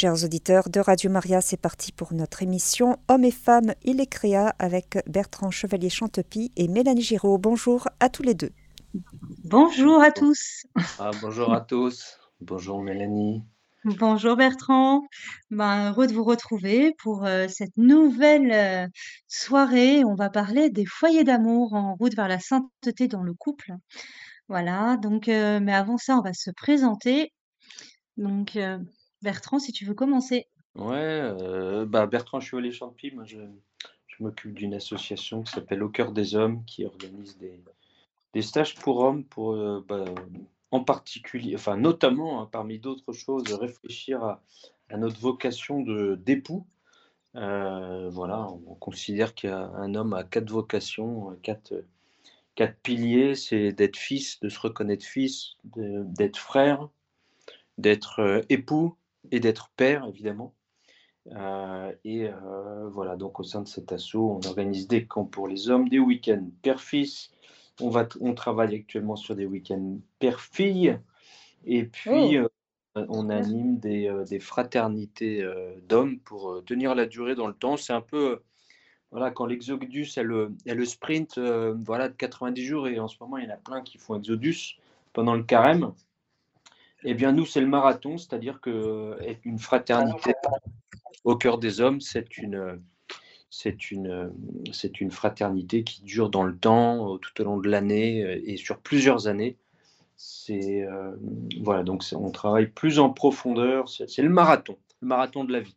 Chers auditeurs de Radio Maria, c'est parti pour notre émission Hommes et femmes, il est créa avec Bertrand Chevalier Chantepie et Mélanie Giraud. Bonjour à tous les deux. Bonjour à tous. Ah, bonjour à tous. Bonjour Mélanie. Bonjour Bertrand. Ben, heureux de vous retrouver pour euh, cette nouvelle euh, soirée. On va parler des foyers d'amour en route vers la sainteté dans le couple. Voilà, donc, euh, mais avant ça, on va se présenter. Donc, Bertrand, si tu veux commencer. Ouais, euh, bah Bertrand Chevalier Champy, moi je, je m'occupe d'une association qui s'appelle Au cœur des hommes, qui organise des, stages pour hommes, pour euh, bah, en particulier, enfin notamment, hein, parmi d'autres choses, réfléchir à, notre vocation de d'époux. Euh, voilà, on considère qu'un homme a quatre vocations, quatre, quatre piliers, c'est d'être fils, de se reconnaître fils, d'être frère, d'être époux et d'être père, évidemment. Euh, et euh, voilà, donc au sein de cet assaut, on organise des camps pour les hommes, des week-ends père-fils. On, va, on travaille actuellement sur des week-ends père-fille. Et puis, Oh, euh, on anime des, des fraternités d'hommes pour tenir la durée dans le temps. C'est un peu, voilà, quand l'Exodus est le, est le sprint voilà, de 90 jours, et en ce moment, il y en a plein qui font Exodus pendant le carême. Eh bien, nous, c'est le marathon, c'est-à-dire que euh, être une fraternité au cœur des hommes, c'est une, c'est une, c'est une fraternité qui dure dans le temps, euh, tout au long de l'année euh, et sur plusieurs années. C'est euh, voilà, donc on travaille plus en profondeur. C'est le marathon, le marathon de la vie.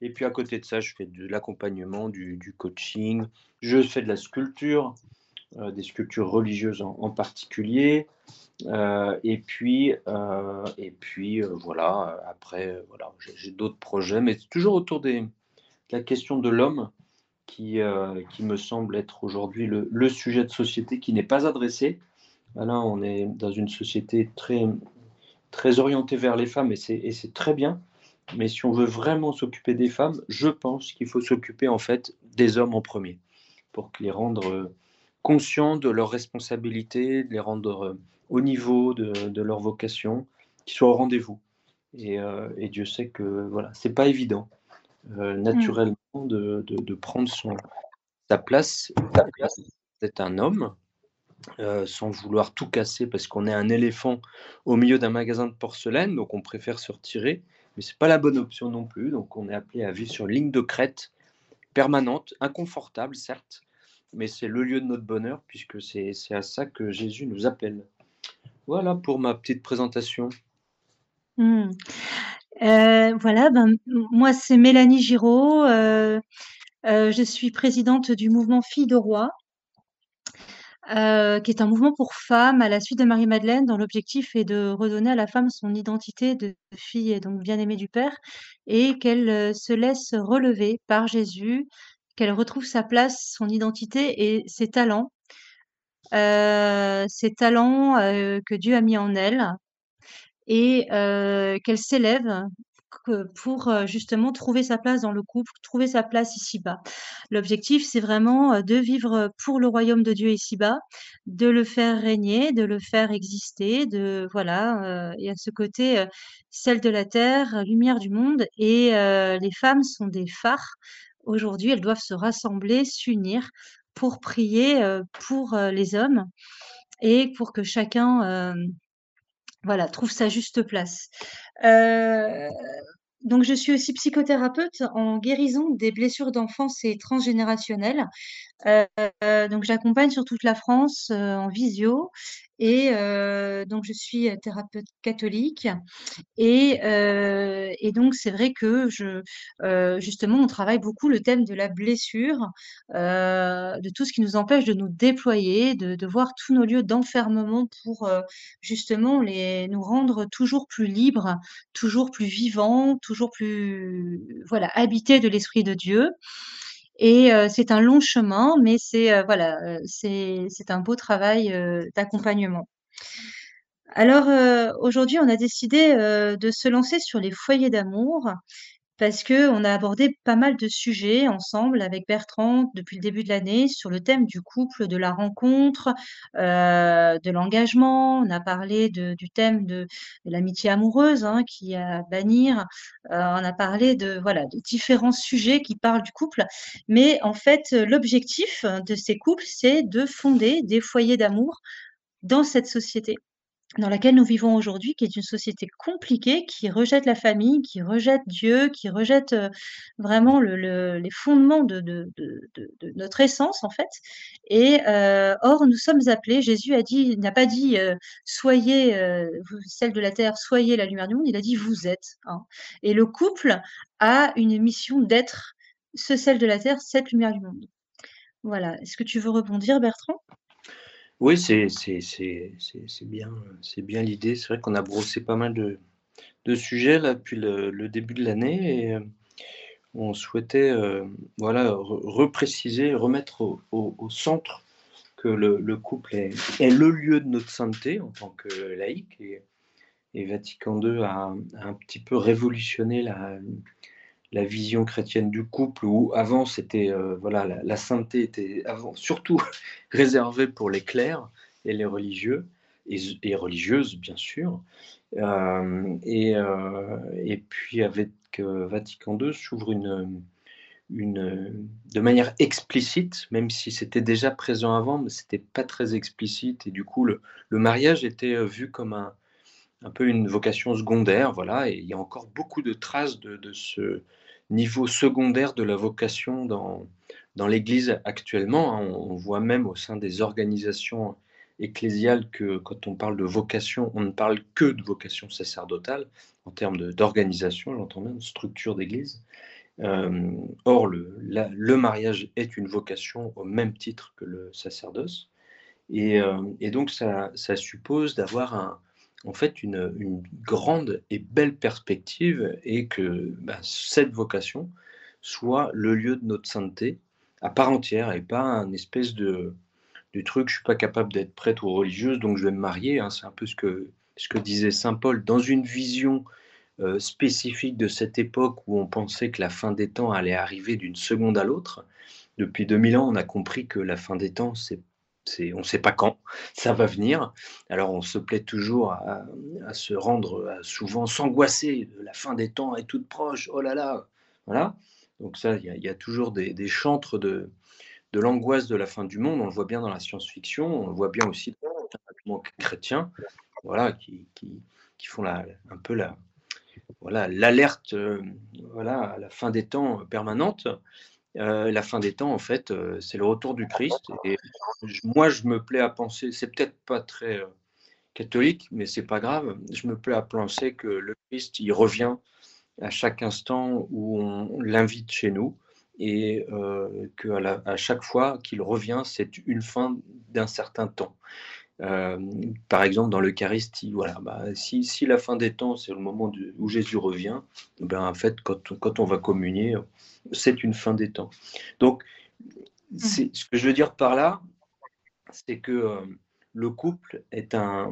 Et puis à côté de ça, je fais de l'accompagnement, du, coaching, je fais de la sculpture, euh, des sculptures religieuses en, particulier. Euh, et puis, euh, et puis euh, voilà, euh, après, euh, voilà, j'ai d'autres projets, mais c'est toujours autour de la question de l'homme qui, euh, qui me semble être aujourd'hui le, le sujet de société qui n'est pas adressé. Là, on est dans une société très, très orientée vers les femmes et c'est très bien. Mais si on veut vraiment s'occuper des femmes, je pense qu'il faut s'occuper en fait des hommes en premier pour les rendre euh, conscients de leurs responsabilités, de les rendre euh, au niveau de, de leur vocation, qu'ils soient au rendez-vous. Et, euh, et Dieu sait que voilà, c'est pas évident euh, Hmm. naturellement de, de, de prendre son, sa place. Sa place, c'est un homme, euh, sans vouloir tout casser parce qu'on est un éléphant au milieu d'un magasin de porcelaine, donc on préfère se retirer, mais c'est pas la bonne option non plus. Donc on est appelé à vivre sur une ligne de crête permanente, inconfortable certes, mais c'est le lieu de notre bonheur puisque c'est à ça que Jésus nous appelle. Voilà pour ma petite présentation. Hmm. Euh, voilà, ben, moi c'est Mélanie Giraud. euh, euh, je suis présidente du mouvement Filles de Roi, qui est un mouvement pour femmes à la suite de Marie-Madeleine, dont l'objectif est de redonner à la femme son identité de fille et donc bien-aimée du Père, et qu'elle se laisse relever par Jésus, qu'elle retrouve sa place, son identité et ses talents, euh, ses talents euh, que Dieu a mis en elle, et heu, qu'elle s'élève pour, justement trouver sa place dans le couple, trouver sa place ici-bas. L'objectif, c'est vraiment, de vivre, pour le royaume de Dieu ici-bas, de le faire régner, de le faire exister, de voilà, et à ce côté, sel de la terre, lumière du monde et les femmes sont des phares. Aujourd'hui, elles doivent se rassembler, s'unir pour prier, heu, pour, heu, les hommes et pour que chacun, hem voilà, trouve sa juste place. Donc je suis aussi psychothérapeute en guérison des blessures d'enfance et transgénérationnelles. Donc j'accompagne sur toute la France, en visio et heu, donc je suis, heu, thérapeute catholique et heu et donc c'est vrai que justement, on travaille beaucoup le thème de la blessure, de tout ce qui nous empêche de nous déployer, de voir tous nos lieux d'enfermement pour, justement les nous rendre toujours plus libres, toujours plus vivants, toujours plus, voilà, habités de l'esprit de Dieu et heu, c'est un long chemin, mais c'est, heu, voilà, heu, c'est un beau travail, d'accompagnement. Alors, aujourd'hui, on a décidé, de se lancer sur les foyers d'amour parce qu'on a abordé pas mal de sujets ensemble avec Bertrand depuis le début de l'année sur le thème du couple, de la rencontre, euh, de l'engagement. On a parlé du thème de, l'amitié amoureuse hein, qui a à bannir. Euh, on a parlé de voilà de différents sujets qui parlent du couple. Mais en fait, l'objectif de ces couples, c'est de fonder des foyers d'amour dans cette société dans laquelle nous vivons aujourd'hui, qui est une société compliquée, qui rejette la famille, qui rejette Dieu, qui rejette euh, vraiment les fondements de, notre essence, en fait. Et euh, or, nous sommes appelés, Jésus a dit, n'a pas dit euh, soyez celle de la terre, soyez la lumière du monde, il a dit vous êtes. Hein. Et le couple a une mission d'être ce sel de la terre, cette lumière du monde. Voilà. Est-ce que tu veux rebondir, Bertrand? Oui, c'est bien, bien l'idée. C'est vrai qu'on a brossé pas mal de, de sujets là depuis le, début de l'année et euh, on souhaitait euh, repréciser, remettre au, centre que le, couple est, est, le lieu de notre sainteté en tant que laïque et, et Vatican II a, a, un petit peu révolutionné la, la vision chrétienne du couple, où avant c'était euh, voilà la, sainteté était avant surtout réservée pour les clercs et les religieux et, religieuses bien sûr. Euh, et, euh, et, puis avec Vatican II s'ouvre une, une de manière explicite, même si c'était déjà présent avant, mais c'était pas très explicite et du coup le, le mariage était vu comme un, un peu une vocation secondaire, voilà, et il y a encore beaucoup de traces de, de ce niveau secondaire de la vocation dans, dans l'Église actuellement. Hein. On, voit même au sein des organisations ecclésiales que quand on parle de vocation, on ne parle que de vocation sacerdotale en termes d'organisation, j'entends bien, de structure d'Église. Euh, or, le, le, mariage est une vocation au même titre que le sacerdoce. Et, euh, et donc, ça, ça suppose d'avoir un, en fait une, grande et belle perspective et que bah, cette vocation soit le lieu de notre sainteté à part entière et pas un espèce de, truc, je suis pas capable d'être prêtre ou religieuse, donc je vais me marier. Hein. c'est un peu ce que, ce que disait Saint Paul dans une vision euh, spécifique de cette époque où on pensait que la fin des temps allait arriver d'une seconde à l'autre. Depuis 2000 ans, on a compris que la fin des temps, c'est on ne sait pas quand ça va venir. Alors on se plaît toujours à, se rendre, souvent s'angoisser. La fin des temps est toute proche. Oh là là, voilà. Donc ça, il y, a toujours des, chantres de, l'angoisse de la fin du monde. On le voit bien dans la science-fiction. On le voit bien aussi dans les chrétiens, voilà, qui, font un peu voilà, l'alerte, euh, voilà, à la fin des temps permanente. Euh, la fin des temps, en fait, euh, c'est le retour du Christ. Et moi, je me plais à penser, c'est peut-être pas très euh, catholique, mais c'est pas grave. Je me plais à penser que le Christ, il revient à chaque instant où on l'invite chez nous et qu'à à chaque fois qu'il revient, c'est une fin d'un certain temps. Par exemple, dans l'Eucharistie, voilà, bah, si, si, la fin des temps, c'est le moment où Jésus revient, ben, en fait, quand, quand on va communier, c'est une fin des temps. Donc, mmh. ce que je veux dire par là, c'est que euh, le couple est un,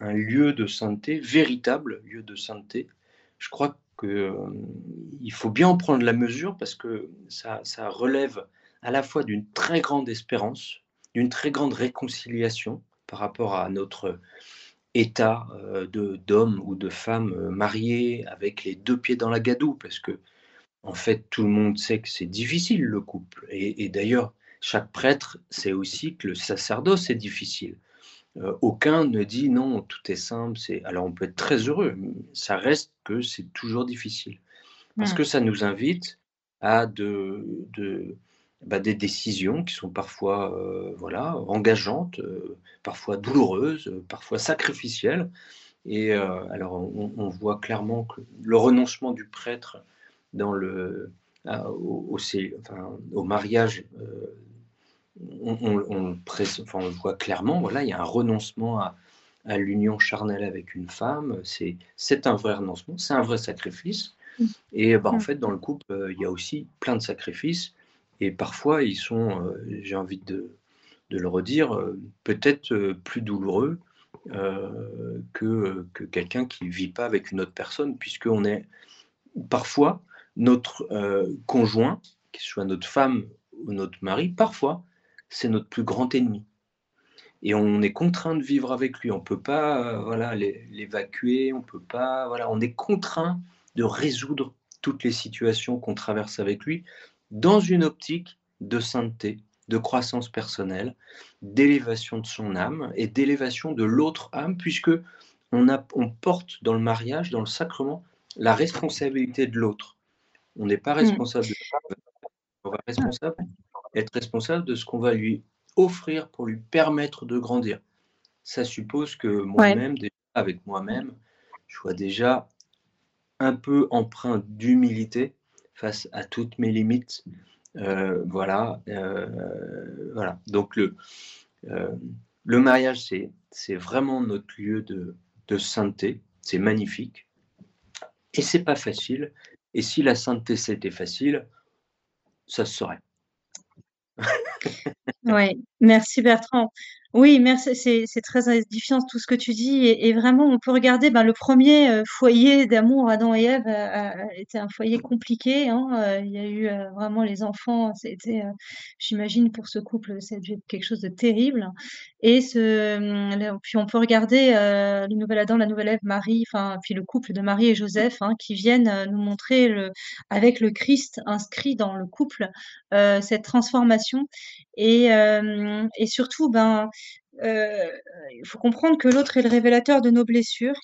lieu de sainteté, véritable lieu de sainteté. Je crois qu'il euh, faut bien en prendre la mesure parce que ça, relève à la fois d'une très grande espérance, d'une très grande réconciliation par rapport à notre état euh, d'homme ou de femme marié avec les deux pieds dans la gadoue, parce que en fait, tout le monde sait que c'est difficile le couple. Et, d'ailleurs, chaque prêtre sait aussi que le sacerdoce est difficile. Euh, aucun ne dit non, tout est simple. C'est alors on peut être très heureux. Mais ça reste que c'est toujours difficile parce que ça nous invite à de, bah, des décisions qui sont parfois euh, voilà engageantes, euh, parfois douloureuses, parfois sacrificielles. Et alors on, voit clairement que le renoncement du prêtre dans le, au, au, mariage, euh, on, on, enfin, on, voit clairement, voilà, il y a un renoncement à, à l'union charnelle avec une femme. C'est un vrai renoncement, c'est un vrai sacrifice. Et bah, en mm. fait, dans le couple, euh, il y a aussi plein de sacrifices. Et parfois, ils sont, euh, j'ai envie de, le redire, peut-être plus douloureux que, que quelqu'un qui ne vit pas avec une autre personne, puisqu'on est parfois notre conjoint, qu'il soit notre femme ou notre mari, parfois, c'est notre plus grand ennemi. Et on est contraint de vivre avec lui. On ne peut pas voilà, l'évacuer, on peut pas. Voilà, on est contraint de résoudre toutes les situations qu'on traverse avec lui dans une optique de sainteté, de croissance personnelle, d'élévation de son âme et d'élévation de l'autre âme, puisque on, a, on porte dans le mariage, dans le sacrement, la responsabilité de l'autre. On n'est pas mmh. responsable de on va responsable, être responsable de ce qu'on va lui offrir pour lui permettre de grandir. Ça suppose que moi-même, avec moi-même, je sois déjà un peu empreint d'humilité face à toutes mes limites. Euh, voilà, euh, voilà. Donc le, euh, mariage, c'est, c'est vraiment notre lieu de, de sainteté. C'est magnifique. Et c'est pas facile. Et si la sainteté c'était facile, ça se saurait. oui, merci Bertrand. Oui, merci. C'est très édifiant tout ce que tu dis. Et, vraiment, on peut regarder ben, le premier euh, foyer d'amour, Adam et Ève, était un foyer compliqué. Hein, euh, il y a eu euh, vraiment les enfants. C'était, j'imagine, pour ce couple, c'est quelque chose de terrible. Et hum, puis on peut regarder le nouvel Adam, la nouvelle Ève, Marie, enfin, puis le couple de Marie et Joseph, hein, qui viennent nous montrer avec le Christ inscrit dans le couple cette transformation. Et, et surtout, ben euh, il faut comprendre que l'autre est le révélateur de nos blessures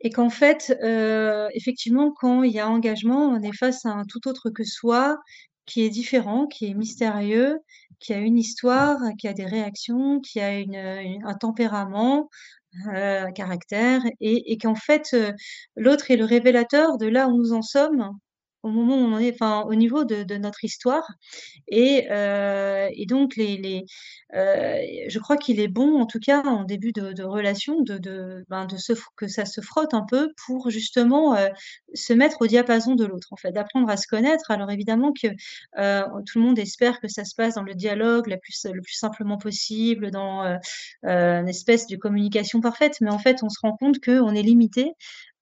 et qu'en fait, euh, effectivement, quand il y a engagement, on est face à un tout autre que soi, qui est différent, qui est mystérieux, qui a une histoire, qui a des réactions, qui a un tempérament, euh, un caractère, et, qu'en fait, l'autre est le révélateur de là où nous en sommes au moment où on est, enfin, au niveau de, notre histoire. Et, euh, et donc, les, les euh, je crois qu'il est bon, en tout cas, en début de, relation, de, de, ben, de se, que ça se frotte un peu pour justement euh, se mettre au diapason de l'autre, en fait, d'apprendre à se connaître. Alors, évidemment que tout le monde espère que ça se passe dans le dialogue la plus, le plus simplement possible, dans une espèce de communication parfaite, mais en fait, on se rend compte qu'on est limité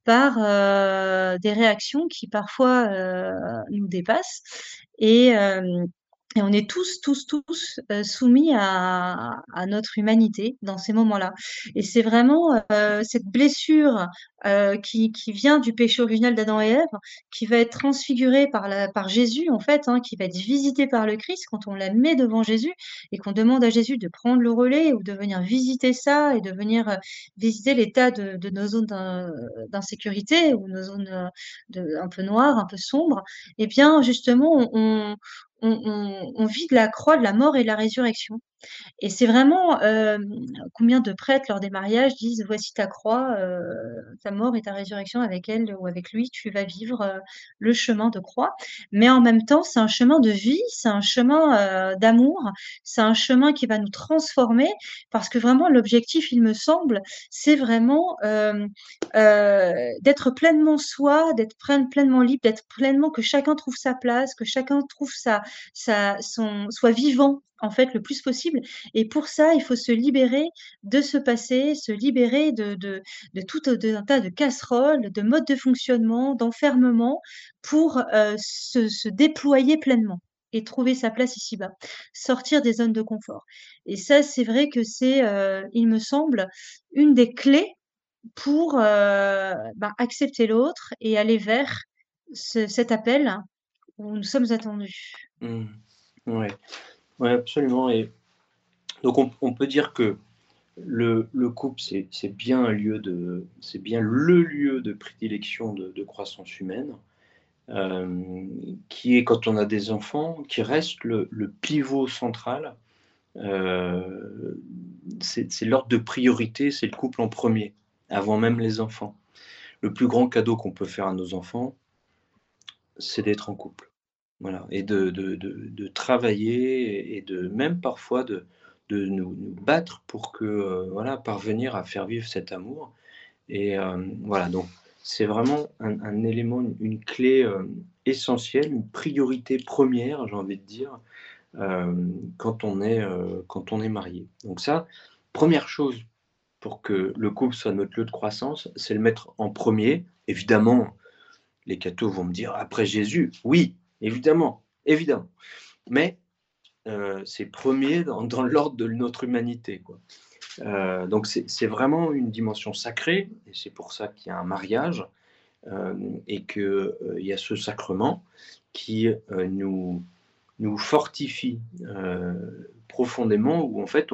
par euh, des réactions qui parfois euh, nous dépassent. Et, euh, et on est tous, tous, tous euh, soumis à, notre humanité dans ces moments-là. Et c'est vraiment euh, cette blessure euh, qui, vient du péché original d'Adam et Ève, qui va être transfigurée par, la, par Jésus, en fait, hein, qui va être visitée par le Christ quand on la met devant Jésus et qu'on demande à Jésus de prendre le relais ou de venir visiter ça et de venir visiter l'état de, nos zones d'insécurité ou nos zones de, un peu noires, un peu sombres. Eh bien, justement, on on, vit de la croix, de la mort et de la résurrection. Et c'est vraiment euh, combien de prêtres lors des mariages disent voici ta croix, euh, ta mort et ta résurrection avec elle ou avec lui, tu vas vivre euh, le chemin de croix. Mais en même temps, c'est un chemin de vie, c'est un chemin d'amour, c'est un chemin qui va nous transformer parce que vraiment l'objectif, il me semble, c'est vraiment d'être pleinement soi, d'être pleinement libre, d'être pleinement que chacun trouve sa place, que chacun trouve sa, sa son, soit vivant en fait le plus possible. Et pour ça, il faut se libérer de ce passé, se libérer de, de, tout un tas de casseroles, de modes de fonctionnement, d'enfermement, pour euh, se, déployer pleinement et trouver sa place ici-bas, sortir des zones de confort. Et ça, c'est vrai que c'est, euh, il me semble, une des clés pour euh, ben, accepter l'autre et aller vers cet appel où nous sommes attendus. Mmh. Oui, absolument. Et donc, on, peut dire que le, couple, c'est bien un lieu de, c'est bien le lieu de prédilection de, croissance humaine, euh, qui est quand on a des enfants, qui reste le, pivot central. Euh, c'est l'ordre de priorité, c'est le couple en premier, avant même les enfants. Le plus grand cadeau qu'on peut faire à nos enfants, c'est d'être en couple. Voilà, et de, de, de, travailler et de même parfois de, de nous, battre pour que euh, voilà parvenir à faire vivre cet amour. Et euh, voilà, donc c'est vraiment un, élément, une, clé euh, essentielle, une priorité première, j'ai envie de dire, quand on est quand on est marié. Donc ça, première chose pour que le couple soit notre lieu de croissance, c'est le mettre en premier. Évidemment, les cathos vont me dire après Jésus, oui, évidemment, évidemment. Mais euh, c'est premier dans, l'ordre de notre humanité. Euh, donc c'est vraiment une dimension sacrée, et c'est pour ça qu'il y a un mariage, euh, et qu'il y a ce sacrement qui nous, nous fortifie profondément, où en fait,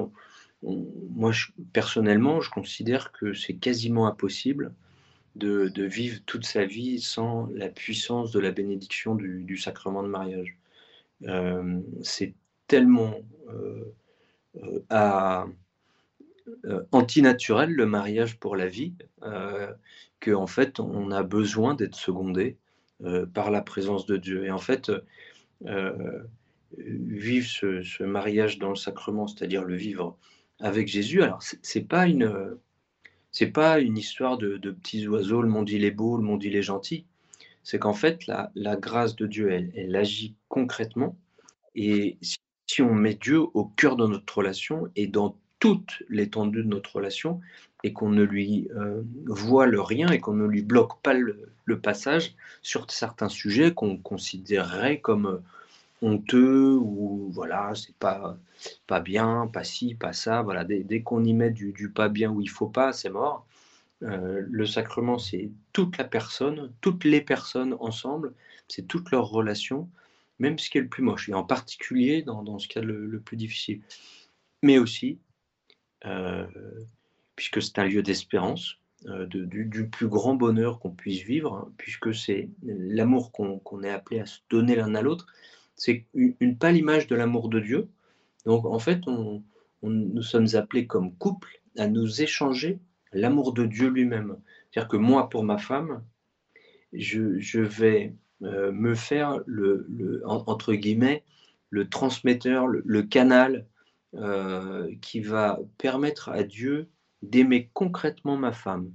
moi personnellement, je considère que c'est quasiment impossible de, vivre toute sa vie sans la puissance de la bénédiction du, sacrement de mariage. c'est tellement euh, euh, euh, antinaturel le mariage pour la vie qu'en fait on a besoin d'être secondé par la présence de Dieu. Et en fait, vivre ce, mariage dans le sacrement, c'est-à-dire le vivre avec Jésus, alors c'est pas une c'est pas une histoire de, petits oiseaux, le monde il est beau, le monde il est gentil. C'est qu'en fait, la, grâce de Dieu, elle, agit concrètement. Et si on met Dieu au cœur de notre relation et dans toute l'étendue de notre relation et qu'on ne lui euh, voit le rien et qu'on ne lui bloque pas le, passage sur certains sujets qu'on considérerait comme euh, honteux ou voilà c'est pas pas bien pas ci pas ça. Voilà dès, qu'on y met du, pas bien où il faut pas c'est mort. Euh, le sacrement c'est toute la personne toutes les personnes ensemble. C'est toute leur relation même ce qui est le plus moche, et en particulier dans, ce cas le, le plus difficile. Mais aussi, euh, puisque c'est un lieu d'espérance, euh, du, plus grand bonheur qu'on puisse vivre, hein, puisque c'est l'amour qu'on est appelé à se donner l'un à l'autre, c'est une, pâle image de l'amour de Dieu. Donc en fait, on, nous sommes appelés comme couple à nous échanger l'amour de Dieu lui-même. C'est-à-dire que moi, pour ma femme, je, vais euh, me faire le, entre guillemets le transmetteur, le, canal euh, qui va permettre à Dieu d'aimer concrètement ma femme.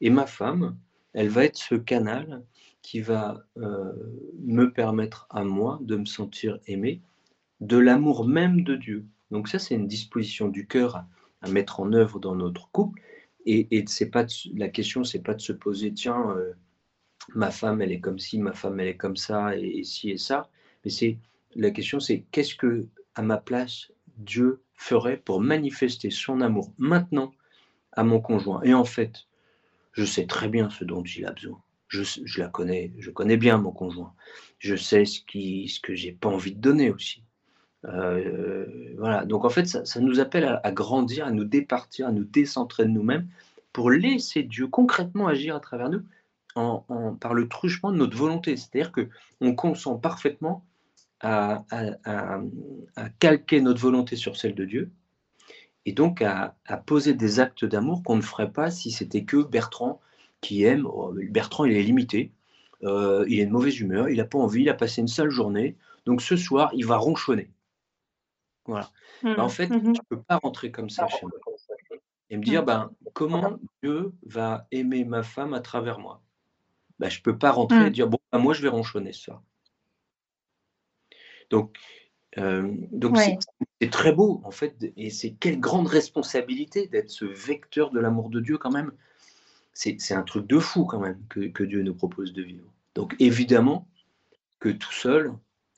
Et ma femme, elle va être ce canal qui va euh, me permettre à moi de me sentir aimé de l'amour même de Dieu. Donc ça, c'est une disposition du cœur à, mettre en œuvre dans notre couple. Et, et c'est pas la question, c'est pas de se poser, tiens, ma femme elle est comme ci, ma femme elle est comme ça, et, ci et ça. Mais c'est la question, c'est qu'est-ce que à ma place Dieu ferait pour manifester son amour maintenant à mon conjoint? Et en fait, je sais très bien ce dont il a besoin. Je, la connais, je connais bien mon conjoint. Je sais ce, qui, ce que j'ai pas envie de donner aussi. Euh, voilà. Donc en fait, ça, nous appelle à, à, grandir, à nous départir, à nous décentrer de nous-mêmes pour laisser Dieu concrètement agir à travers nous par le truchement de notre volonté. C'est-à-dire qu'on consent parfaitement à, calquer notre volonté sur celle de Dieu et donc à, poser des actes d'amour qu'on ne ferait pas si c'était que Bertrand qui aime. Oh, Bertrand, il est limité, euh, il est de mauvaise humeur, il n'a pas envie, il a passé une sale journée, donc ce soir, il va ronchonner. Voilà. Mmh. en fait, mmh je ne peux pas rentrer comme ça chez moi et me dire mmh. ben, comment Dieu va aimer ma femme à travers moi? Bah, je ne peux pas rentrer et mmh. dire bon, bah, moi je vais ronchonner ça. Donc, euh, donc c'est très beau en fait, et c'est quelle grande responsabilité d'être ce vecteur de l'amour de Dieu quand même. C'est un truc de fou quand même que, que, Dieu nous propose de vivre. Donc évidemment que tout seul,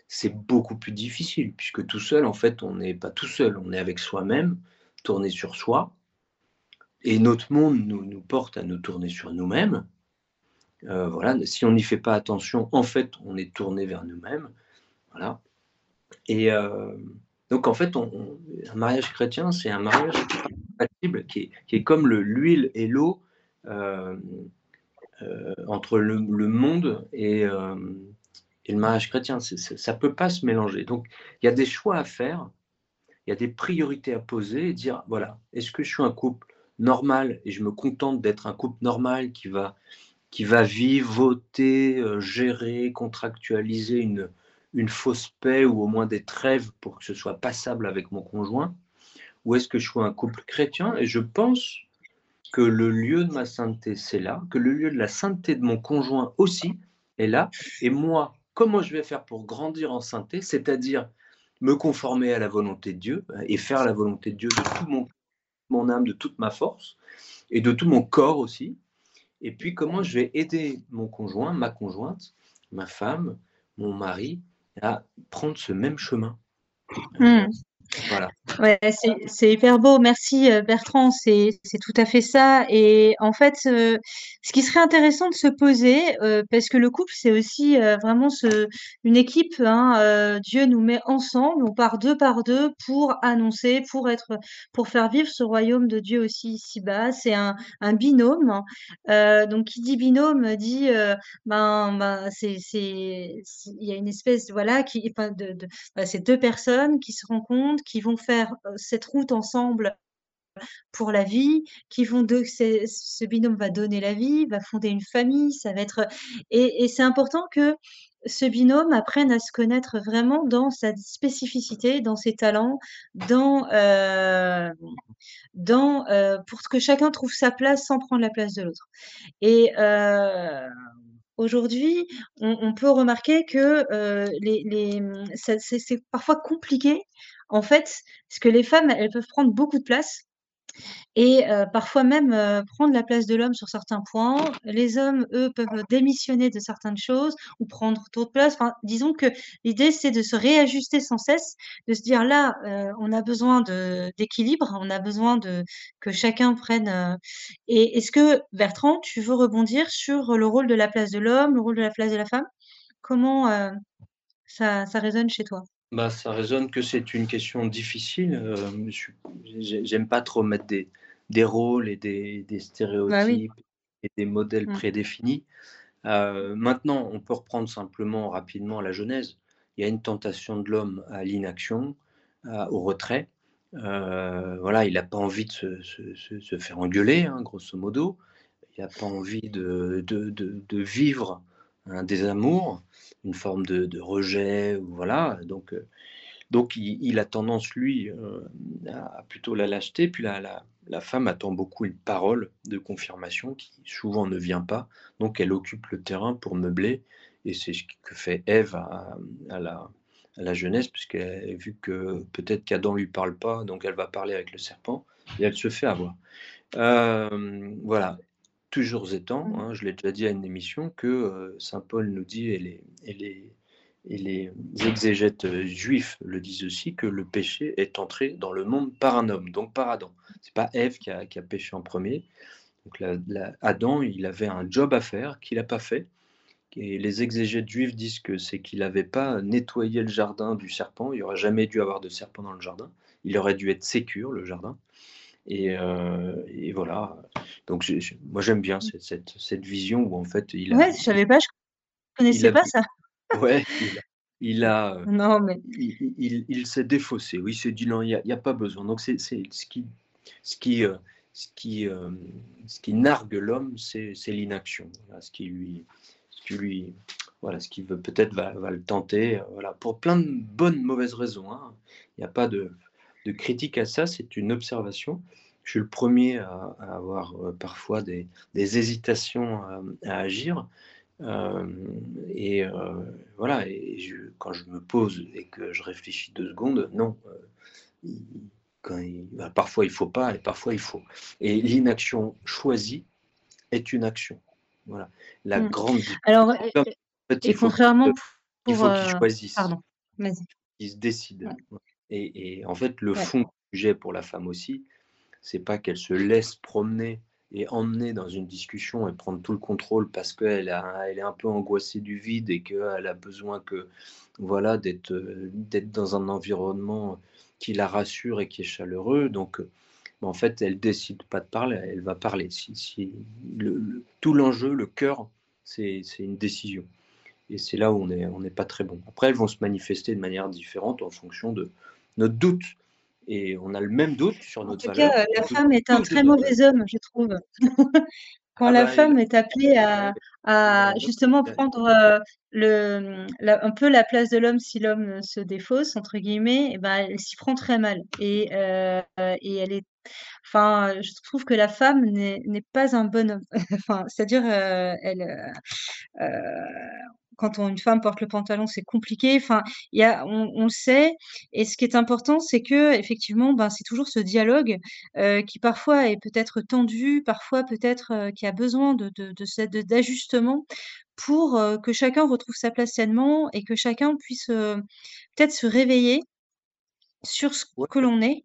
c'est beaucoup plus difficile, puisque tout seul, en fait, on n'est pas tout seul, on est avec soi-même, tourné sur soi, et notre monde nous, nous porte à nous tourner sur nous-mêmes. Euh, voilà, si on n'y fait pas attention, en fait, on est tourné vers nous-mêmes. Voilà. Et euh, donc, en fait, un mariage chrétien, c'est un mariage compatible qui est, comme l'huile et l'eau entre le, monde et, et, le mariage chrétien. ça ne peut pas se mélanger. Donc, il y a des choix à faire, il y a des priorités à poser et dire voilà, est-ce que je suis un couple normal et je me contente d'être un couple normal qui va qui va vivre, voter, euh, gérer, contractualiser une, une fausse paix ou au moins des trêves pour que ce soit passable avec mon conjoint? Ou est-ce que je suis un couple chrétien Et je pense que le lieu de ma sainteté, c'est là, que le lieu de la sainteté de mon conjoint aussi est là. Et moi, comment je vais faire pour grandir en sainteté C'est-à-dire me conformer à la volonté de Dieu et faire la volonté de Dieu de tout mon, âme, de toute ma force et de tout mon corps aussi et puis comment je vais aider mon conjoint, ma conjointe, ma femme, mon mari à prendre ce même chemin? Mmh. Ouais, c'est hyper beau. Merci euh, Bertrand, c'est tout à fait ça. Et en fait, euh, ce qui serait intéressant de se poser, euh, parce que le couple, c'est aussi vraiment ce, une équipe. Hein, Dieu nous met ensemble, on part deux par deux pour annoncer, pour être, pour faire vivre ce royaume de Dieu aussi ici-bas. C'est un, un, binôme. donc, qui dit binôme dit, ben, ben il y a une espèce, voilà, qui, de, de bah, c'est deux personnes qui se rencontrent qui vont faire cette route ensemble pour la vie, qui vont ce binôme va donner la vie, va fonder une famille, ça va être et, c'est important que ce binôme apprenne à se connaître vraiment dans sa spécificité, dans ses talents, dans dans pour que chacun trouve sa place sans prendre la place de l'autre. Et Aujourd'hui, on, peut remarquer que c'est parfois compliqué en fait, parce que les femmes, elles peuvent prendre beaucoup de place et parfois même prendre la place de l'homme sur certains points. Les hommes, eux, peuvent démissionner de certaines choses ou prendre trop de place. Enfin, disons que l'idée, c'est de se réajuster sans cesse, de se dire là, on a besoin d'équilibre, on a besoin de que chacun prenne. Et est-ce que Bertrand, tu veux rebondir sur le rôle de la place de l'homme, le rôle de la place de la femme? Comment ça, ça résonne chez toi? Bah, ça résonne que c'est une question difficile. Euh, j'aime pas trop mettre des, des rôles et des, des bah stéréotypes et des modèles mmh. prédéfinis. Euh, maintenant, on peut reprendre simplement rapidement la Genèse. Il y a une tentation de l'homme à l'inaction, au retrait. Euh, voilà, il n'a pas envie de se, se, se faire engueuler, hein, grosso modo. Il n'a pas envie de, de, de, de vivre un désamour une forme de, rejet, voilà. Donc, euh, donc il, a tendance, lui, euh, à plutôt la lâcheté. Puis la, la, femme attend beaucoup une parole de confirmation qui souvent ne vient pas. Donc elle occupe le terrain pour meubler. Et c'est ce que fait Ève à, la, à la jeunesse, puisqu'elle vu que peut-être qu'Adam lui parle pas, donc elle va parler avec le serpent et elle se fait avoir. Euh, voilà. Toujours étant, mmh. hein, je l'ai déjà dit à une émission, que saint Paul nous dit, et les, et les, et les exégètes juifs le disent aussi, que le péché est entré dans le monde par un homme, donc par Adam. C'est pas Ève qui a, qui a, péché en premier. Donc Adam, il avait un job à faire qu'il n'a pas fait. Et les exégètes juifs disent que c'est qu'il n'avait pas nettoyé le jardin du serpent. Il n'y aurait jamais dû avoir de serpent dans le jardin. Il aurait dû être sécure, le jardin. Et, et, voilà. Donc, moi, j'aime bien mmh. cette, cette, vision où, en fait, il a. Ouais, je savais pas, je connaissais pas ça. Ouais, il a. non, mais. Il, il, s'est défaussé. Oui, il s'est dit non, il n'y a, a, pas besoin. Donc, c'est ce qui. Ce qui ce qui, ce qui nargue l'homme, c'est l'inaction. Voilà, ce qui lui, ce qui lui, voilà, ce qui veut peut-être va, va, le tenter, voilà, pour plein de bonnes, mauvaises raisons. Hein. Il n'y a pas de, de critique à ça, c'est une observation. Je suis le premier à, avoir euh, parfois des, hésitations à, agir. Euh, et euh, voilà, et quand je me pose et que je réfléchis deux secondes, non. quand bah, parfois il faut pas et parfois il faut. Et l'inaction choisie est une action. Voilà. La mmh. grande. Alors, et, contrairement il faut qu'ils choisissent. Pardon, Ils se décident. Et, en fait, le fond du sujet pour la femme aussi, c'est pas qu'elle se laisse promener et emmener dans une discussion et prendre tout le contrôle parce qu'elle elle est un peu angoissée du vide et qu'elle a besoin que voilà d'être d'être dans un environnement qui la rassure et qui est chaleureux. Donc, en fait, elle décide pas de parler, elle va parler. Si, si le, tout l'enjeu, le cœur, c'est une décision. Et c'est là où on n'est on pas très bon. Après, elles vont se manifester de manière différente en fonction de, notre doute. Et on a le même doute sur notre en tout Cas, la femme est un très mauvais homme, je trouve. Quand ah la bah, femme est appelée à, à justement prendre euh, le, un peu la place de l'homme si l'homme se défausse, entre guillemets, et eh ben, elle s'y prend très mal. Et, euh, et elle est. Enfin, je trouve que la femme n'est pas un bon homme. enfin, C'est-à-dire, euh, elle quand on, une femme porte le pantalon, c'est compliqué. Enfin, y a, on, on, le sait. Et ce qui est important, c'est que effectivement, ben, c'est toujours ce dialogue euh, qui parfois est peut-être tendu, parfois peut-être euh, qui a besoin de, d'ajustement pour euh, que chacun retrouve sa place sainement et que chacun puisse peut-être se réveiller sur ce que l'on est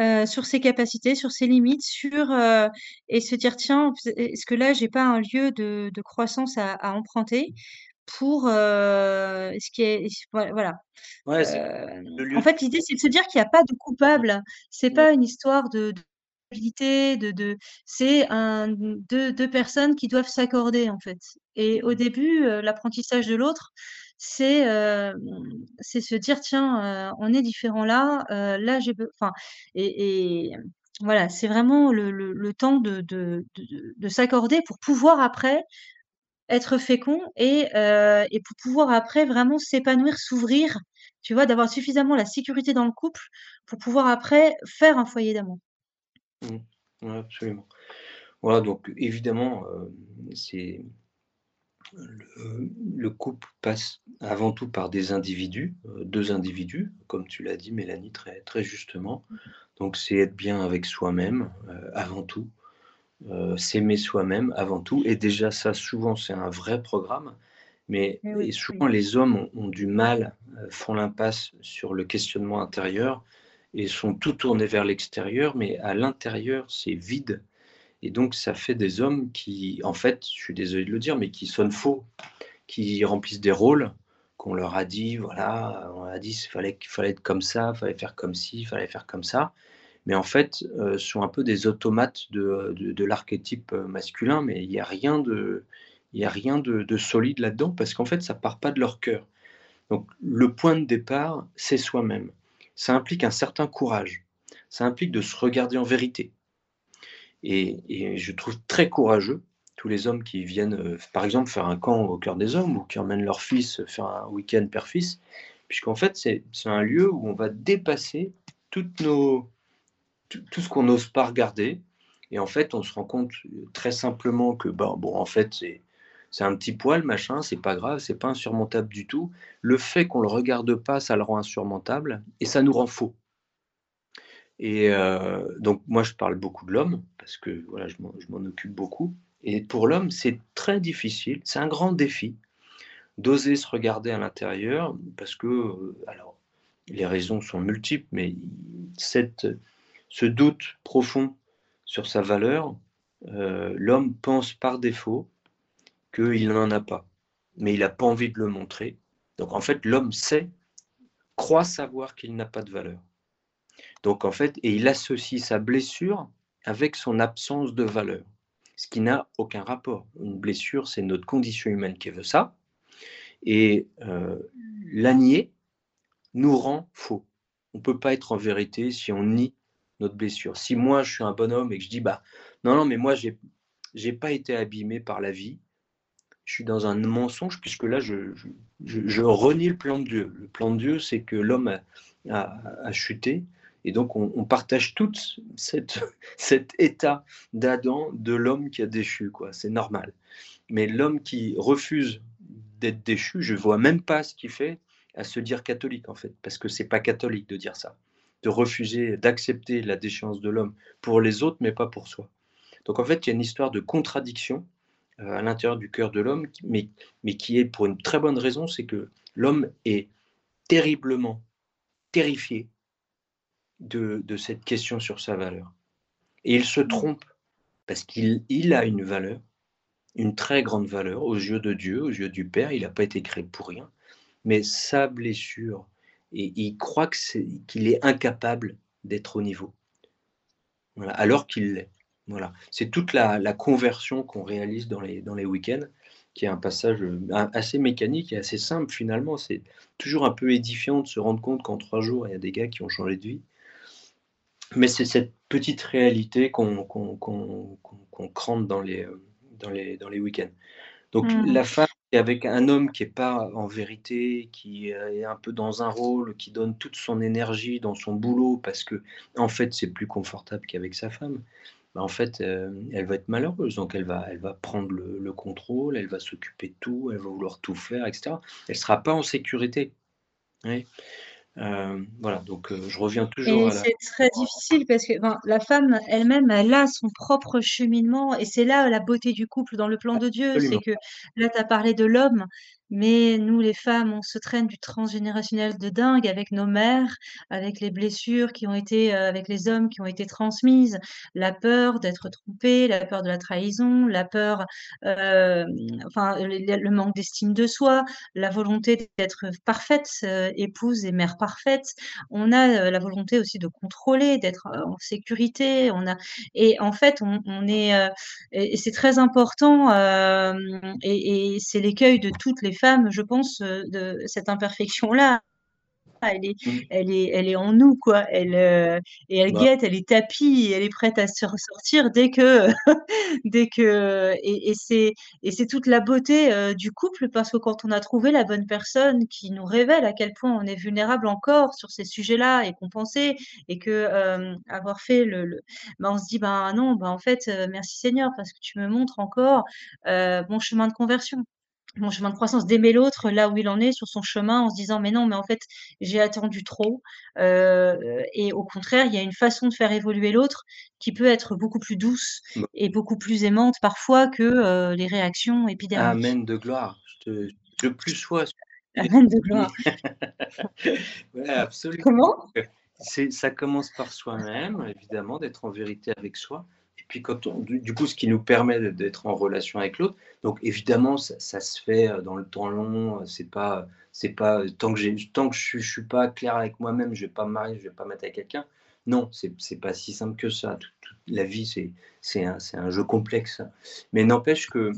euh, sur ses capacités, sur ses limites, sur euh, et se dire tiens, est-ce que là j'ai pas un lieu de, de croissance à, à, emprunter pour euh, ce qui est voilà. Ouais, en fait, l'idée c'est de se dire qu'il n'y a pas de coupable. C'est pas une histoire de, de de, de c'est un deux, deux personnes qui doivent s'accorder en fait. Et au début, euh, l'apprentissage de l'autre, c'est euh, c'est se dire tiens, euh, on est différent là, euh, là j'ai enfin et, voilà, c'est vraiment le, le, temps de, de, de, de s'accorder pour pouvoir après être fécond et, et pour pouvoir après vraiment s'épanouir, s'ouvrir, tu vois, d'avoir suffisamment la sécurité dans le couple pour pouvoir après faire un foyer d'amour. Mmh. absolument. Voilà, donc évidemment, c'est le, le, couple passe avant tout par des individus, euh, deux individus, comme tu l'as dit, Mélanie, très, très justement. Donc, c'est être bien avec soi-même euh, avant tout, euh, s'aimer soi-même avant tout. Et déjà, ça, souvent, c'est un vrai programme. Mais eh oui, et souvent, oui. les hommes ont, ont, du mal, font l'impasse sur le questionnement intérieur et sont tout tournés vers l'extérieur, mais à l'intérieur, c'est vide. Et donc, ça fait des hommes qui, en fait, je suis désolé de le dire, mais qui sonnent faux, qui remplissent des rôles qu'on leur a dit, voilà, on a dit qu'il fallait, fallait être comme ça, il fallait faire comme ci, il fallait faire comme ça. Mais en fait, euh, sont un peu des automates de, de, l'archétype masculin, mais il n'y a rien de, y a rien de, de solide là-dedans, parce qu'en fait, ça part pas de leur cœur. Donc, le point de départ, c'est soi-même. Ça implique un certain courage. Ça implique de se regarder en vérité et, je trouve très courageux tous les hommes qui viennent, euh, par exemple, faire un camp au cœur des hommes ou qui emmènent leur fils faire un week-end père-fils, puisqu'en fait, c'est un lieu où on va dépasser toutes nos, tout, ce qu'on n'ose pas regarder. Et en fait, on se rend compte très simplement que, ben, bon, en fait, c'est. C'est un petit poil, machin, c'est pas grave, c'est pas insurmontable du tout. Le fait qu'on le regarde pas, ça le rend insurmontable et ça nous rend faux. Et euh, donc, moi, je parle beaucoup de l'homme, parce que voilà, je m'en occupe beaucoup. Et pour l'homme, c'est très difficile, c'est un grand défi d'oser se regarder à l'intérieur, parce que, euh, alors, les raisons sont multiples, mais cette, ce doute profond sur sa valeur, euh, l'homme pense par défaut qu'il n'en a pas, mais il n'a pas envie de le montrer. Donc, en fait, l'homme sait, croit savoir qu'il n'a pas de valeur. Donc en fait, et il associe sa blessure avec son absence de valeur, ce qui n'a aucun rapport. Une blessure, c'est notre condition humaine qui veut ça, et euh, la nier nous rend faux. On ne peut pas être en vérité si on nie notre blessure. Si moi je suis un bonhomme et que je dis bah non non mais moi j'ai j'ai pas été abîmé par la vie, je suis dans un mensonge puisque là je, je, renie le plan de Dieu. Le plan de Dieu c'est que l'homme a, a, chuté et donc, on, partage tout cet état d'Adam, de l'homme qui a déchu. C'est normal. Mais l'homme qui refuse d'être déchu, je vois même pas ce qu'il fait à se dire catholique, en fait, parce que c'est pas catholique de dire ça, de refuser, d'accepter la déchéance de l'homme pour les autres, mais pas pour soi. Donc, en fait, il y a une histoire de contradiction euh, à l'intérieur du cœur de l'homme, mais qui est pour une très bonne raison, c'est que l'homme est terriblement terrifié de, de, cette question sur sa valeur. Et il se trompe parce qu'il il a une valeur, une très grande valeur aux yeux de Dieu, aux yeux du Père. Il n'a pas été créé pour rien. Mais sa blessure, et il croit qu'il est, est, incapable d'être au niveau. Voilà, alors qu'il l'est. Voilà. C'est toute la, la conversion qu'on réalise dans les, dans les week-ends, qui est un passage assez mécanique et assez simple finalement. C'est toujours un peu édifiant de se rendre compte qu'en trois jours, il y a des gars qui ont changé de vie mais c'est cette petite réalité qu'on qu qu qu crante dans les, dans les, dans les week-ends. Donc mmh. la femme avec un homme qui n'est pas en vérité, qui est un peu dans un rôle, qui donne toute son énergie dans son boulot parce que en fait c'est plus confortable qu'avec sa femme. bah, en fait, elle va être malheureuse. Donc elle va, elle va prendre le, contrôle, elle va s'occuper de tout, elle va vouloir tout faire, etc. Elle ne sera pas en sécurité. Oui. Euh, voilà, donc euh, je reviens toujours Et c'est très difficile parce que la femme elle-même, elle a son propre cheminement et c'est là la beauté du couple dans le plan de Dieu. C'est que là, tu as parlé de l'homme, mais nous, les femmes, on se traîne du transgénérationnel de dingue avec nos mères, avec les blessures qui ont été, euh, avec les hommes qui ont été transmises, la peur d'être trompée, la peur de la trahison, la peur, euh, enfin, le, manque d'estime de soi, la volonté d'être parfaite, euh, épouse et mère parfaite. On a la volonté aussi de contrôler, d'être en sécurité. On a, et en fait, on, est, et, c'est très important, et, et c'est l'écueil de toutes les femmes, je pense, euh, de cette imperfection-là. Elle est, mmh. elle, est, elle est en nous, quoi. Elle, euh, et elle bah. guette, elle est tapie, elle est prête à se ressortir dès que. dès que et, et c'est, toute la beauté euh, du couple, parce que quand on a trouvé la bonne personne qui nous révèle à quel point on est vulnérable encore sur ces sujets-là et qu'on pensait, et que avoir fait le. Bah, on se dit, ben non, ben en fait, merci Seigneur, parce que tu me montres encore mon chemin de conversion mon chemin de croissance, d'aimer l'autre là où il en est sur son chemin en se disant mais non, mais en fait j'ai attendu trop. Euh, et au contraire, il y a une façon de faire évoluer l'autre qui peut être beaucoup plus douce bah et beaucoup plus aimante parfois que euh, les réactions épidermiques. Amen de gloire. Je, te, plus sois. Amen de gloire. ouais, absolument. Comment? Ça commence par soi-même, évidemment, d'être en vérité avec soi puis quand on, du, coup, ce qui nous permet d'être en relation avec l'autre. Donc évidemment, ça, se fait euh, dans le temps long. C'est pas, c'est pas tant que j'ai, tant que je, je suis pas clair avec moi-même, je vais pas me marier, je vais pas mettre avec quelqu'un. Non, c'est, pas si simple que ça. La vie, c'est, un, un jeu complexe. Mais n'empêche que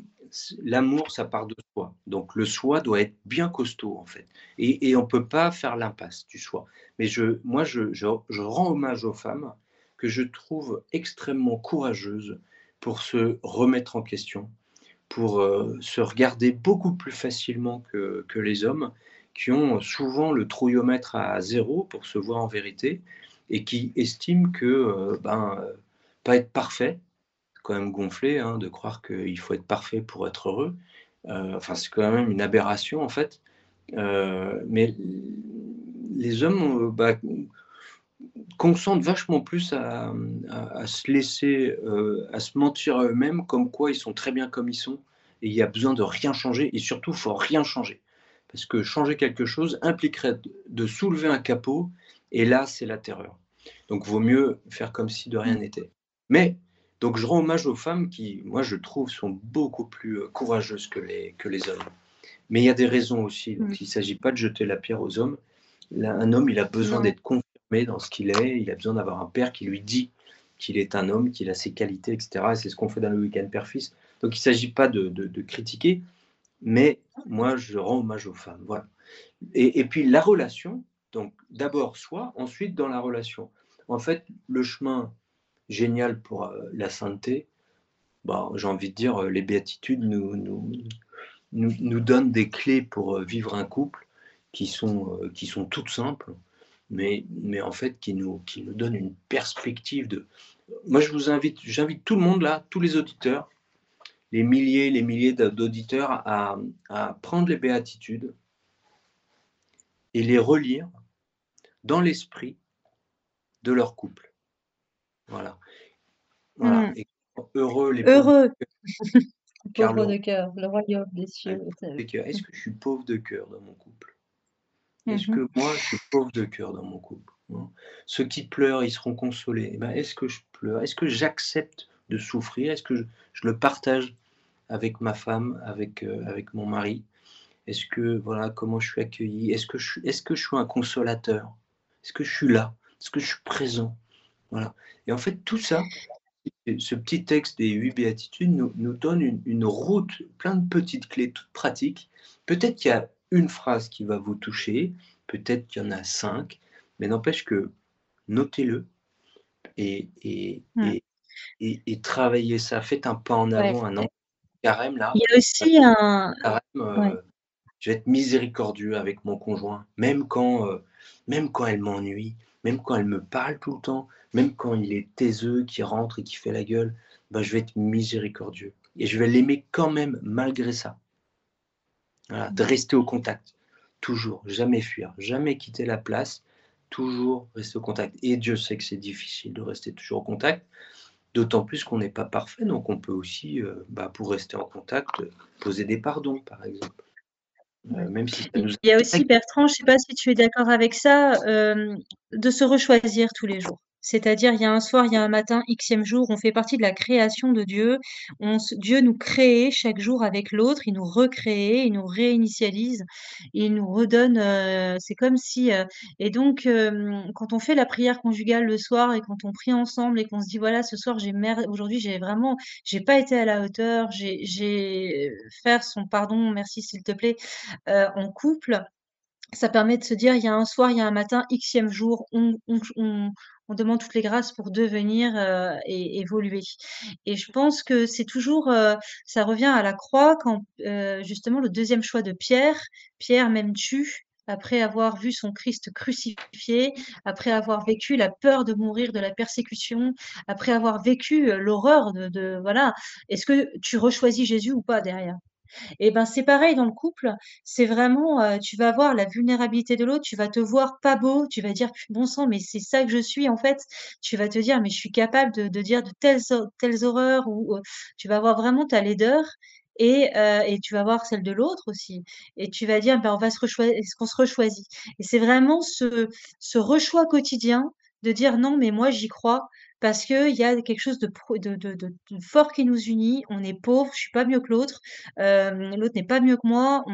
l'amour, ça part de soi. Donc le soi doit être bien costaud en fait. Et, on peut pas faire l'impasse du soi. Mais je, moi, je rends hommage aux femmes que je trouve extrêmement courageuse pour se remettre en question, pour euh, se regarder beaucoup plus facilement que, que, les hommes, qui ont souvent le trouillomètre à zéro pour se voir en vérité, et qui estiment que euh, ben, euh, pas être parfait, quand même gonflé hein, de croire qu'il faut être parfait pour être heureux, enfin c'est quand même une aberration en fait. mais les hommes bah, consentent vachement plus à, se laisser, euh, à se mentir à eux-mêmes, comme quoi ils sont très bien comme ils sont, et il y a besoin de rien changer, et surtout, il faut rien changer. Parce que changer quelque chose impliquerait de soulever un capot, et là, c'est la terreur. Donc, vaut mieux faire comme si de rien n'était. Mais, donc, je rends hommage aux femmes qui, moi, je trouve, sont beaucoup plus euh, courageuses que les, que les hommes. Mais il y a des raisons aussi. Donc, mmh. il ne s'agit pas de jeter la pierre aux hommes. un homme, il a besoin d'être confiant dans ce qu'il est. Il a besoin d'avoir un père qui lui dit qu'il est un homme, qu'il a ses qualités, etc. c'est ce qu'on fait dans le week-end père-fils. Donc il ne s'agit pas de, de, critiquer, mais moi je rends hommage aux femmes. Voilà. Et, et puis la relation, donc d'abord soi, ensuite dans la relation. En fait, le chemin génial pour euh, la sainteté, bah, j'ai envie de dire, euh, les béatitudes nous, nous, nous, nous, donnent des clés pour euh, vivre un couple qui sont, qui sont toutes simples mais, mais en fait qui nous, qui nous donne une perspective de... Moi, je vous invite, j'invite tout le monde là, tous les auditeurs, les milliers, les milliers d'auditeurs à, à prendre les béatitudes et les relire dans l'esprit de leur couple. Voilà. voilà. Mmh. heureux les heureux. pauvres de cœur, le royaume des cieux. Est-ce que je suis pauvre de cœur dans mon couple? Est-ce mmh que moi, je suis pauvre de cœur dans mon couple hein? Ceux qui pleurent, ils seront consolés. Eh ben, est-ce que je pleure? Est-ce que j'accepte de souffrir? Est-ce que je, le partage avec ma femme, avec, euh, avec mon mari? Est-ce que, voilà, comment je suis accueilli? Est-ce que, je, est que je suis un consolateur? Est-ce que je suis là? Est-ce que je suis présent? Voilà. Et en fait, tout ça, ce petit texte des huit béatitudes nous, nous donne une, une, route, plein de petites clés toutes pratiques. Peut-être qu'il y a une phrase qui va vous toucher, peut-être qu'il y en a cinq, mais n'empêche que notez-le et, et, mmh. et, et, travaillez ça. Faites un pas en avant, un an carême là. Il y a aussi un. Carême, euh, je vais être miséricordieux avec mon conjoint, même quand, euh, même quand elle m'ennuie, même quand elle me parle tout le temps, même quand il est taiseux, qui rentre et qui fait la gueule, ben, je vais être miséricordieux. Et je vais l'aimer quand même malgré ça. De rester au contact, toujours, jamais fuir, jamais quitter la place, toujours rester au contact. Et Dieu sait que c'est difficile de rester toujours au contact, d'autant plus qu'on n'est pas parfait, donc on peut aussi, euh, bah, pour rester en contact, poser des pardons, par exemple. Euh, même si Il y a aussi, Bertrand, je ne sais pas si tu es d'accord avec ça, euh, de se rechoisir tous les jours. C'est-à-dire, il y a un soir, il y a un matin, xème jour, on fait partie de la création de Dieu. Dieu nous crée chaque jour avec l'autre, il nous recrée, il nous réinitialise, il nous redonne. Euh, c'est comme si. Euh, et donc, euh, quand on fait la prière conjugale le soir et quand on prie ensemble et qu'on se dit voilà, ce soir, j'ai aujourd'hui, j'ai vraiment, j'ai pas été à la hauteur, j'ai, faire son pardon, merci s'il te plaît, en couple ça permet de se dire, il y a un soir, il y a un matin, xème jour, on demande toutes les grâces pour devenir euh, et évoluer. Et je pense que c'est toujours, euh, ça revient à la croix quand euh, justement le deuxième choix de Pierre, Pierre même tue après avoir vu son Christ crucifié, après avoir vécu la peur de mourir, de la persécution, après avoir vécu l'horreur de, de voilà, est-ce que tu rechoisis Jésus ou pas derrière? Et ben c'est pareil dans le couple, c'est vraiment, euh, tu vas voir la vulnérabilité de l'autre, tu vas te voir pas beau, tu vas dire: «Bon sang, mais c'est ça que je suis en fait». Tu vas te dire: «Mais je suis capable de dire de telles telles horreurs» ou, euh, tu vas voir vraiment ta laideur et euh, et tu vas voir celle de l'autre aussi et tu vas dire: «Ben, on va se est-ce qu'on se rechoisit?» et c'est vraiment ce ce rechoix quotidien de dire: «Non, mais moi j'y crois, parce qu'il y a quelque chose de, fort qui nous unit. On est pauvre, je suis pas mieux que l'autre, euh, l'autre n'est pas mieux que moi.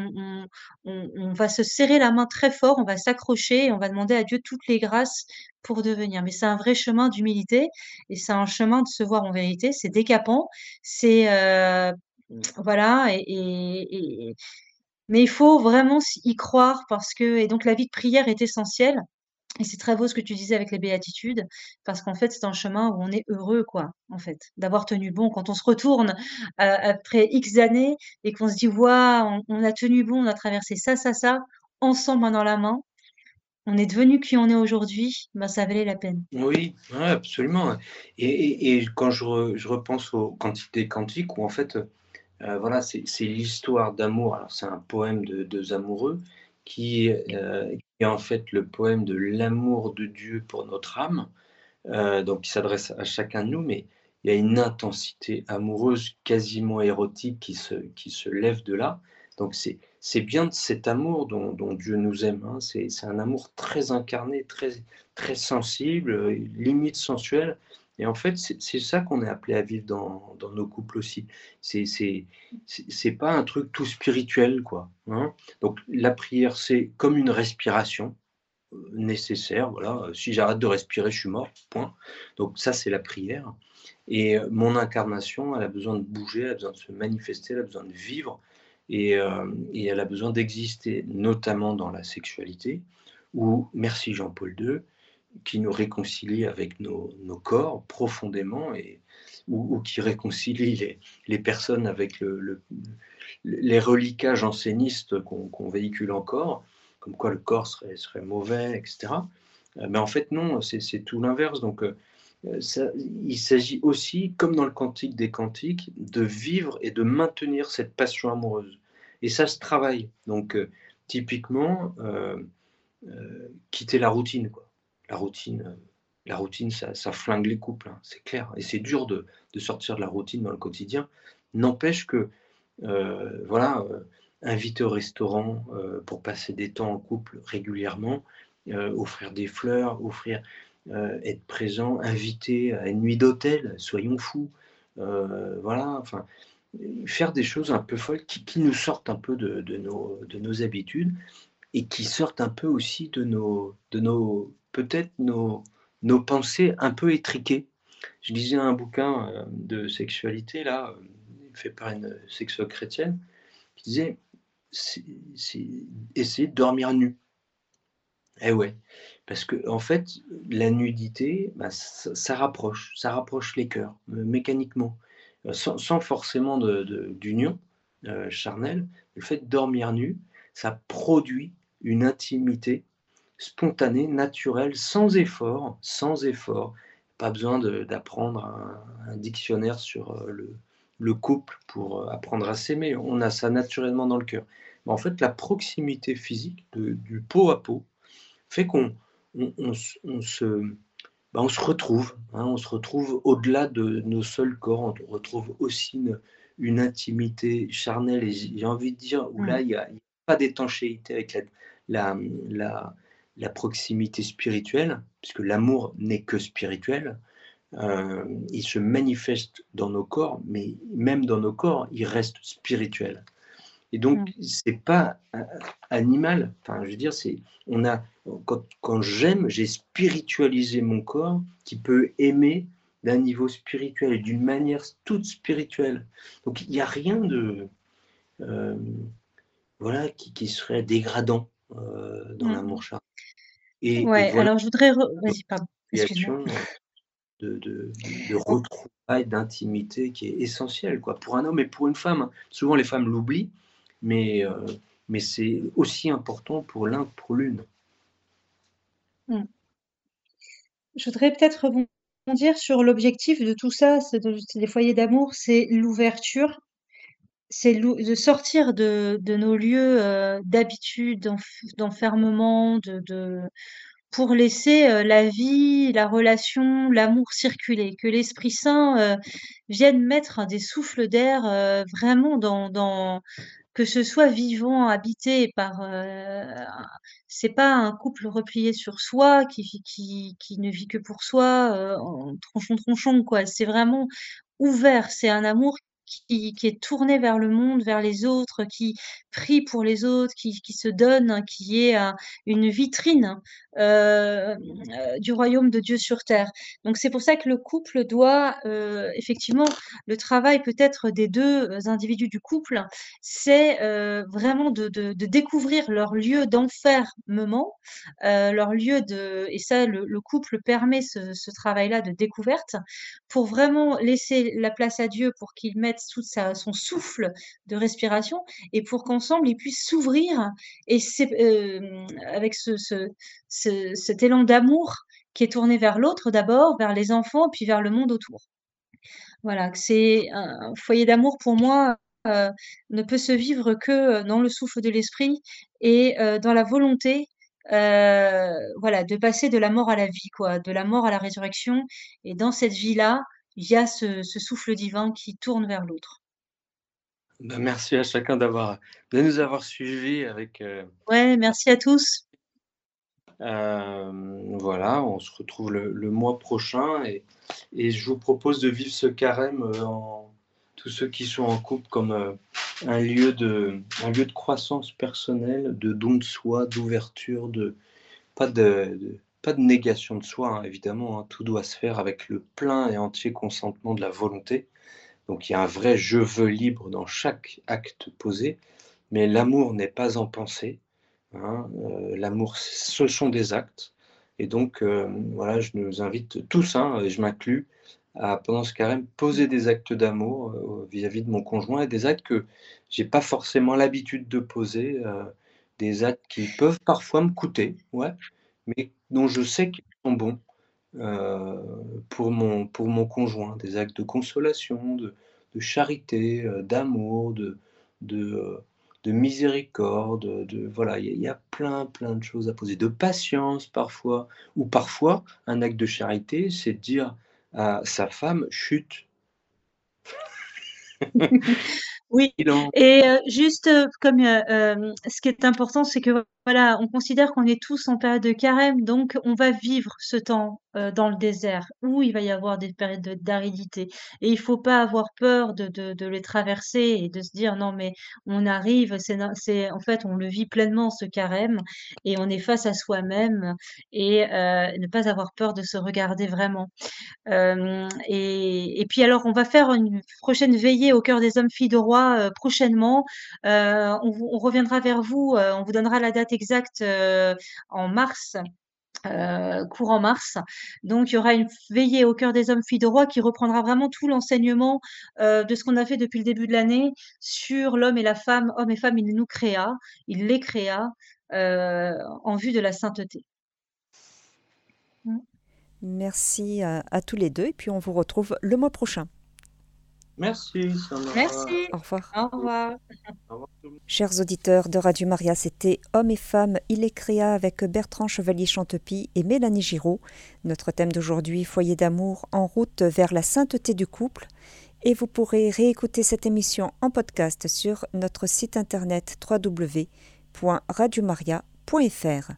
On, va se serrer la main très fort, on va s'accrocher et on va demander à Dieu toutes les grâces pour devenir. Mais c'est un vrai chemin d'humilité et c'est un chemin de se voir en vérité. C'est décapant, c'est euh, voilà et, mais il faut vraiment y croire parce que et donc la vie de prière est essentielle. Et c'est très beau ce que tu disais avec les béatitudes, parce qu'en fait, c'est un chemin où on est heureux, quoi, en fait, d'avoir tenu bon. Quand on se retourne après X années et qu'on se dit, waouh, on, a tenu bon, on a traversé ça, ça, ça, ensemble, main dans la main, on est devenu qui on est aujourd'hui, ben, ça valait la peine. Oui, absolument. Et, quand je, repense aux quantités quantiques, où en fait, euh, voilà, c'est l'histoire d'amour. Alors, c'est un poème de deux amoureux qui, euh, est en fait le poème de l'amour de Dieu pour notre âme, euh, donc qui s'adresse à chacun de nous, mais il y a une intensité amoureuse quasiment érotique qui se, qui se lève de là. Donc c'est, bien de cet amour dont, dont Dieu nous aime. Hein. C'est, c'est un amour très incarné, très, très sensible, limite sensuel, et en fait, c'est ça qu'on est appelé à vivre dans, nos couples aussi. C'est pas un truc tout spirituel, quoi. Hein. Donc la prière, c'est comme une respiration euh, nécessaire. Voilà. Si j'arrête de respirer, je suis mort. Point. Donc ça, c'est la prière. Et euh, mon incarnation, elle a besoin de bouger, elle a besoin de se manifester, elle a besoin de vivre. Et, euh, et elle a besoin d'exister, notamment dans la sexualité, où, merci Jean-Paul II, qui nous réconcilie avec nos, corps profondément et, ou, qui réconcilie les, personnes avec le, les reliquats jansénistes qu'on véhicule encore, comme quoi le corps serait, mauvais, etc. Euh, mais en fait, non, c'est tout l'inverse. Donc, euh, il s'agit aussi, comme dans le Cantique des Cantiques, de vivre et de maintenir cette passion amoureuse. Et ça se travaille. Donc, euh, typiquement, quitter la routine. Quoi la routine, euh, ça, flingue les couples, hein, c'est clair. Et c'est dur de, sortir de la routine dans le quotidien. N'empêche que, euh, voilà, euh, inviter au restaurant pour passer des temps en couple régulièrement, offrir des fleurs, offrir, être présent, inviter à une nuit d'hôtel, soyons fous. voilà, enfin, faire des choses un peu folles qui, nous sortent un peu de, nos, de nos habitudes et qui sortent un peu aussi de nos peut-être nos, nos pensées un peu étriquées. Je lisais un bouquin euh, de sexualité, là, euh, fait par une sexologue chrétienne, qui disait essayer de dormir nu. Eh ouais, parce que en fait, la nudité, bah, ça, rapproche, ça rapproche les cœurs euh, mécaniquement, sans, forcément d'union de, charnelle. Le fait de dormir nu, ça produit une intimité spontanée, naturelle, sans effort, sans effort. Pas besoin d'apprendre un, dictionnaire sur euh, le, le couple pour euh, apprendre à s'aimer. On a ça naturellement dans le cœur. Mais en fait, la proximité physique du pot à pot fait qu'on on, se, ben, on se retrouve. Hein, on se retrouve au-delà de nos seuls corps. On retrouve aussi une, intimité charnelle. Et j'ai envie de dire, où là, il n'y a, pas d'étanchéité avec la, la, la, proximité spirituelle, puisque l'amour n'est que spirituel. Euh, il se manifeste dans nos corps, mais même dans nos corps, il reste spirituel. Et donc, ce mmh. c'est pas animal. Enfin, je veux dire, c'est on a quand, quand j'aime, j'ai spiritualisé mon corps qui peut aimer d'un niveau spirituel et d'une manière toute spirituelle. Donc, il n'y a rien de euh, voilà qui, qui, serait dégradant euh, dans mmh. l'amour charnel. Et, ouais, alors je voudrais. Vas-y, pardon de, de, de retrouvailles, d'intimité qui est essentielle quoi, pour un homme et pour une femme. Hein. Souvent les femmes l'oublient, mais, euh, mais c'est aussi important pour l'un que pour l'une. Mmh. Je voudrais peut-être rebondir sur l'objectif de tout ça, c'est des foyers d'amour, c'est l'ouverture, c'est de sortir de, de nos lieux euh, d'habitude, d'enfermement, de, de, pour laisser la vie, la relation, l'amour circuler, que l'Esprit Saint vienne mettre des souffles d'air vraiment dans, dans, que ce soit vivant, habité par. c'est pas un couple replié sur soi qui, qui, qui ne vit que pour soi, en tronchon tronchon quoi. C'est vraiment ouvert. C'est un amour qui, est tourné vers le monde, vers les autres, qui prie pour les autres, qui, se donne, qui est une vitrine euh, euh, du royaume de Dieu sur terre. Donc c'est pour ça que le couple doit, euh, effectivement, le travail peut-être des deux individus du couple, c'est vraiment de, découvrir leur lieu d'enfermement, leur lieu de... Et ça, le, couple permet ce travail-là de découverte pour vraiment laisser la place à Dieu pour qu'il mette son souffle de respiration et pour qu'ensemble ils puissent s'ouvrir et euh, avec ce, cet élan d'amour qui est tourné vers l'autre d'abord, vers les enfants, puis vers le monde autour. Voilà, c'est un foyer d'amour pour moi euh, ne peut se vivre que dans le souffle de l'esprit et euh, dans la volonté voilà, de passer de la mort à la vie, quoi, de la mort à la résurrection. Et dans cette vie-là, il y a ce, souffle divin qui tourne vers l'autre. Ben, merci à chacun d'avoir de nous avoir suivis avec. Euh, ouais, merci à tous. Euh, voilà, on se retrouve le, mois prochain et, et, je vous propose de vivre ce carême euh, en tous ceux qui sont en couple comme un lieu de un lieu de croissance personnelle, de don de soi, d'ouverture, de pas de pas de négation de soi, hein, évidemment, hein. tout doit se faire avec le plein et entier consentement de la volonté. Donc il y a un vrai je veux libre dans chaque acte posé, mais l'amour n'est pas en pensée. Hein. Euh, l'amour, ce sont des actes. Et donc, euh, voilà, je nous invite tous, et je m'inclus, à, pendant ce carême, poser des actes d'amour euh, vis-à-vis de mon conjoint et des actes que j'ai pas forcément l'habitude de poser, des actes qui peuvent parfois me coûter, ouais, mais dont je sais qu'ils sont bons euh, pour, mon, pour mon conjoint, des actes de consolation, de, charité, euh, d'amour, de, de, euh, de, miséricorde, de, voilà, il y, a plein plein de choses à poser, de patience parfois, ou parfois un acte de charité, c'est de dire à sa femme chute. oui, et juste comme ce qui est important, c'est que voilà, on considère qu'on est tous en période de carême, donc on va vivre ce temps euh, dans le désert où il va y avoir des périodes d'aridité. Et il faut pas avoir peur de, de, les traverser et de se dire non, mais on arrive, c'est, en fait, on le vit pleinement ce carême et on est face à soi-même et euh, ne pas avoir peur de se regarder vraiment. Euh, et, et, puis alors, on va faire une prochaine veillée au cœur des hommes filles de roi prochainement. On, on, reviendra vers vous, on vous donnera la date exact euh, en mars euh, courant mars. Donc, il y aura une veillée au cœur des hommes, filles de roi, qui reprendra vraiment tout l'enseignement euh, de ce qu'on a fait depuis le début de l'année sur l'homme et la femme. Homme et femme, il nous créa, il les créa euh, en vue de la sainteté. Merci à, à tous les deux et puis on vous retrouve le mois prochain. Merci, Sandra. Merci. Au revoir. Au revoir. Au revoir tout le monde. Chers auditeurs de Radio Maria, c'était Hommes et femmes, il est créa avec Bertrand Chevalier-Chantepie et Mélanie Giraud. Notre thème d'aujourd'hui, foyer d'amour en route vers la sainteté du couple. Et vous pourrez réécouter cette émission en podcast sur notre site internet www.radiomaria.fr.